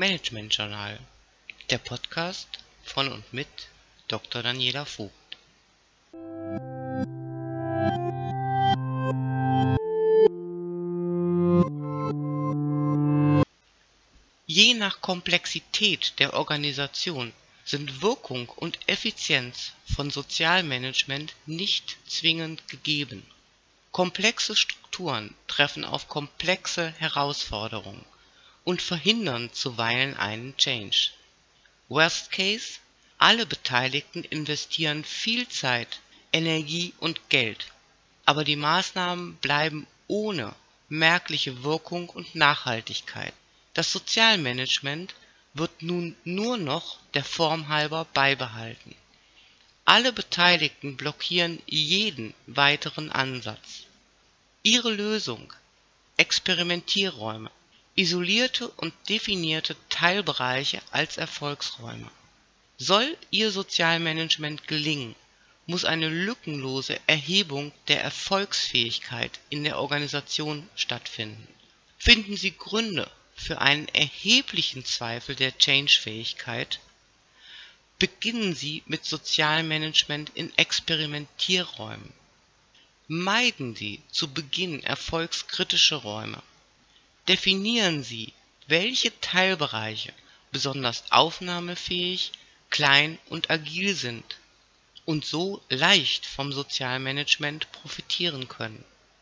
Management Journal, der Podcast von und mit Dr. Daniela Vogt. Je nach Komplexität der Organisation sind Wirkung und Effizienz von Sozialmanagement nicht zwingend gegeben. Komplexe Strukturen treffen auf komplexe Herausforderungen und verhindern zuweilen einen Change. Worst Case: Alle Beteiligten investieren viel Zeit, Energie und Geld, aber die Maßnahmen bleiben ohne merkliche Wirkung und Nachhaltigkeit. Das Sozialmanagement wird nun nur noch der Form halber beibehalten. Alle Beteiligten blockieren jeden weiteren Ansatz. Ihre Lösung Experimentierräume, isolierte und definierte Teilbereiche als Erfolgsräume. Soll Ihr Sozialmanagement gelingen, muss eine lückenlose Erhebung der Erfolgsfähigkeit in der Organisation stattfinden. Finden Sie Gründe für einen erheblichen Zweifel der Change-Fähigkeit, beginnen Sie mit Sozialmanagement in Experimentierräumen. Meiden Sie zu Beginn erfolgskritische Räume. Definieren Sie, welche Teilbereiche besonders aufnahmefähig, klein und agil sind und so leicht vom Sozialmanagement profitieren können.